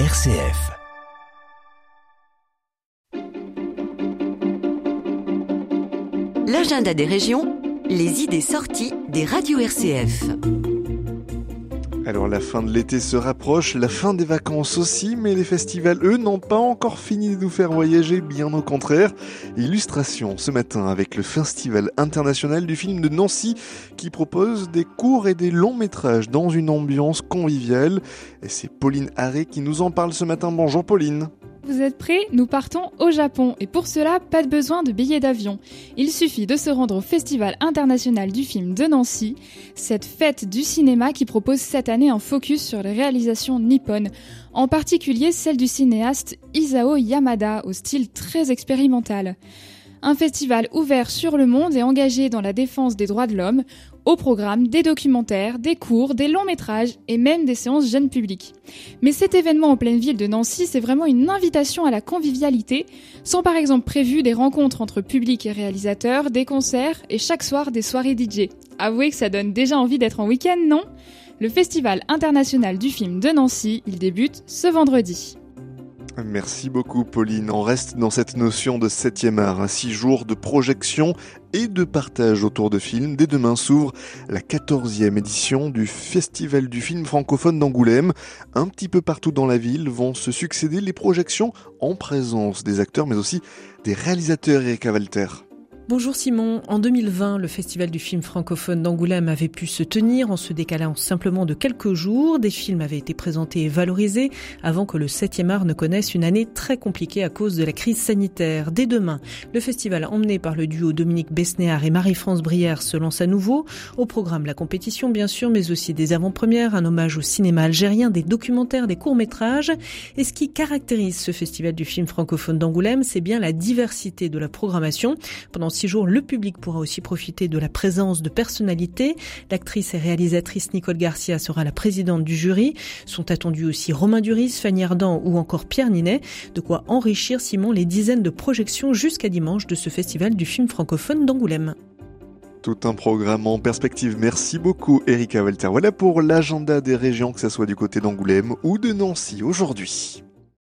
RCF. L'agenda des régions, les idées sorties des radios RCF. Alors la fin de l'été se rapproche, la fin des vacances aussi, mais les festivals, eux, n'ont pas encore fini de nous faire voyager, bien au contraire. Illustration ce matin avec le Festival international du film de Nancy qui propose des courts et des longs métrages dans une ambiance conviviale. Et c'est Pauline Harré qui nous en parle ce matin. Bonjour Pauline. Vous êtes prêts? Nous partons au Japon et pour cela, pas de besoin de billets d'avion. Il suffit de se rendre au Festival international du film de Nancy, cette fête du cinéma qui propose cette année un focus sur les réalisations nippones, en particulier celle du cinéaste Isao Yamada au style très expérimental. Un festival ouvert sur le monde et engagé dans la défense des droits de l'homme, au programme des documentaires, des cours, des longs métrages et même des séances jeunes publics. Mais cet événement en pleine ville de Nancy, c'est vraiment une invitation à la convivialité, sont par exemple prévues des rencontres entre public et réalisateurs, des concerts et chaque soir des soirées DJ. Avouez que ça donne déjà envie d'être en week-end, non? Le Festival international du film de Nancy, il débute ce vendredi. Merci beaucoup Pauline. On reste dans cette notion de septième art, un six jours de projection et de partage autour de films. Dès demain s'ouvre la quatorzième édition du Festival du film francophone d'Angoulême. Un petit peu partout dans la ville vont se succéder les projections en présence des acteurs mais aussi des réalisateurs Erika Walter. Bonjour Simon, en 2020, le Festival du film francophone d'Angoulême avait pu se tenir en se décalant simplement de quelques jours. Des films avaient été présentés et valorisés avant que le 7e art ne connaisse une année très compliquée à cause de la crise sanitaire. Dès demain, le festival emmené par le duo Dominique Besnéard et Marie-France Brière se lance à nouveau. Au programme, la compétition bien sûr, mais aussi des avant-premières, un hommage au cinéma algérien, des documentaires, des courts-métrages. Et ce qui caractérise ce Festival du film francophone d'Angoulême, c'est bien la diversité de la programmation. Pendant six jours, le public pourra aussi profiter de la présence de personnalités. L'actrice et réalisatrice Nicole Garcia sera la présidente du jury. Sont attendus aussi Romain Duris, Fanny Ardant ou encore Pierre Ninet. De quoi enrichir, Simon, les dizaines de projections jusqu'à dimanche de ce festival du film francophone d'Angoulême. Tout un programme en perspective. Merci beaucoup, Erika Walter. Voilà pour l'agenda des régions, que ce soit du côté d'Angoulême ou de Nancy aujourd'hui.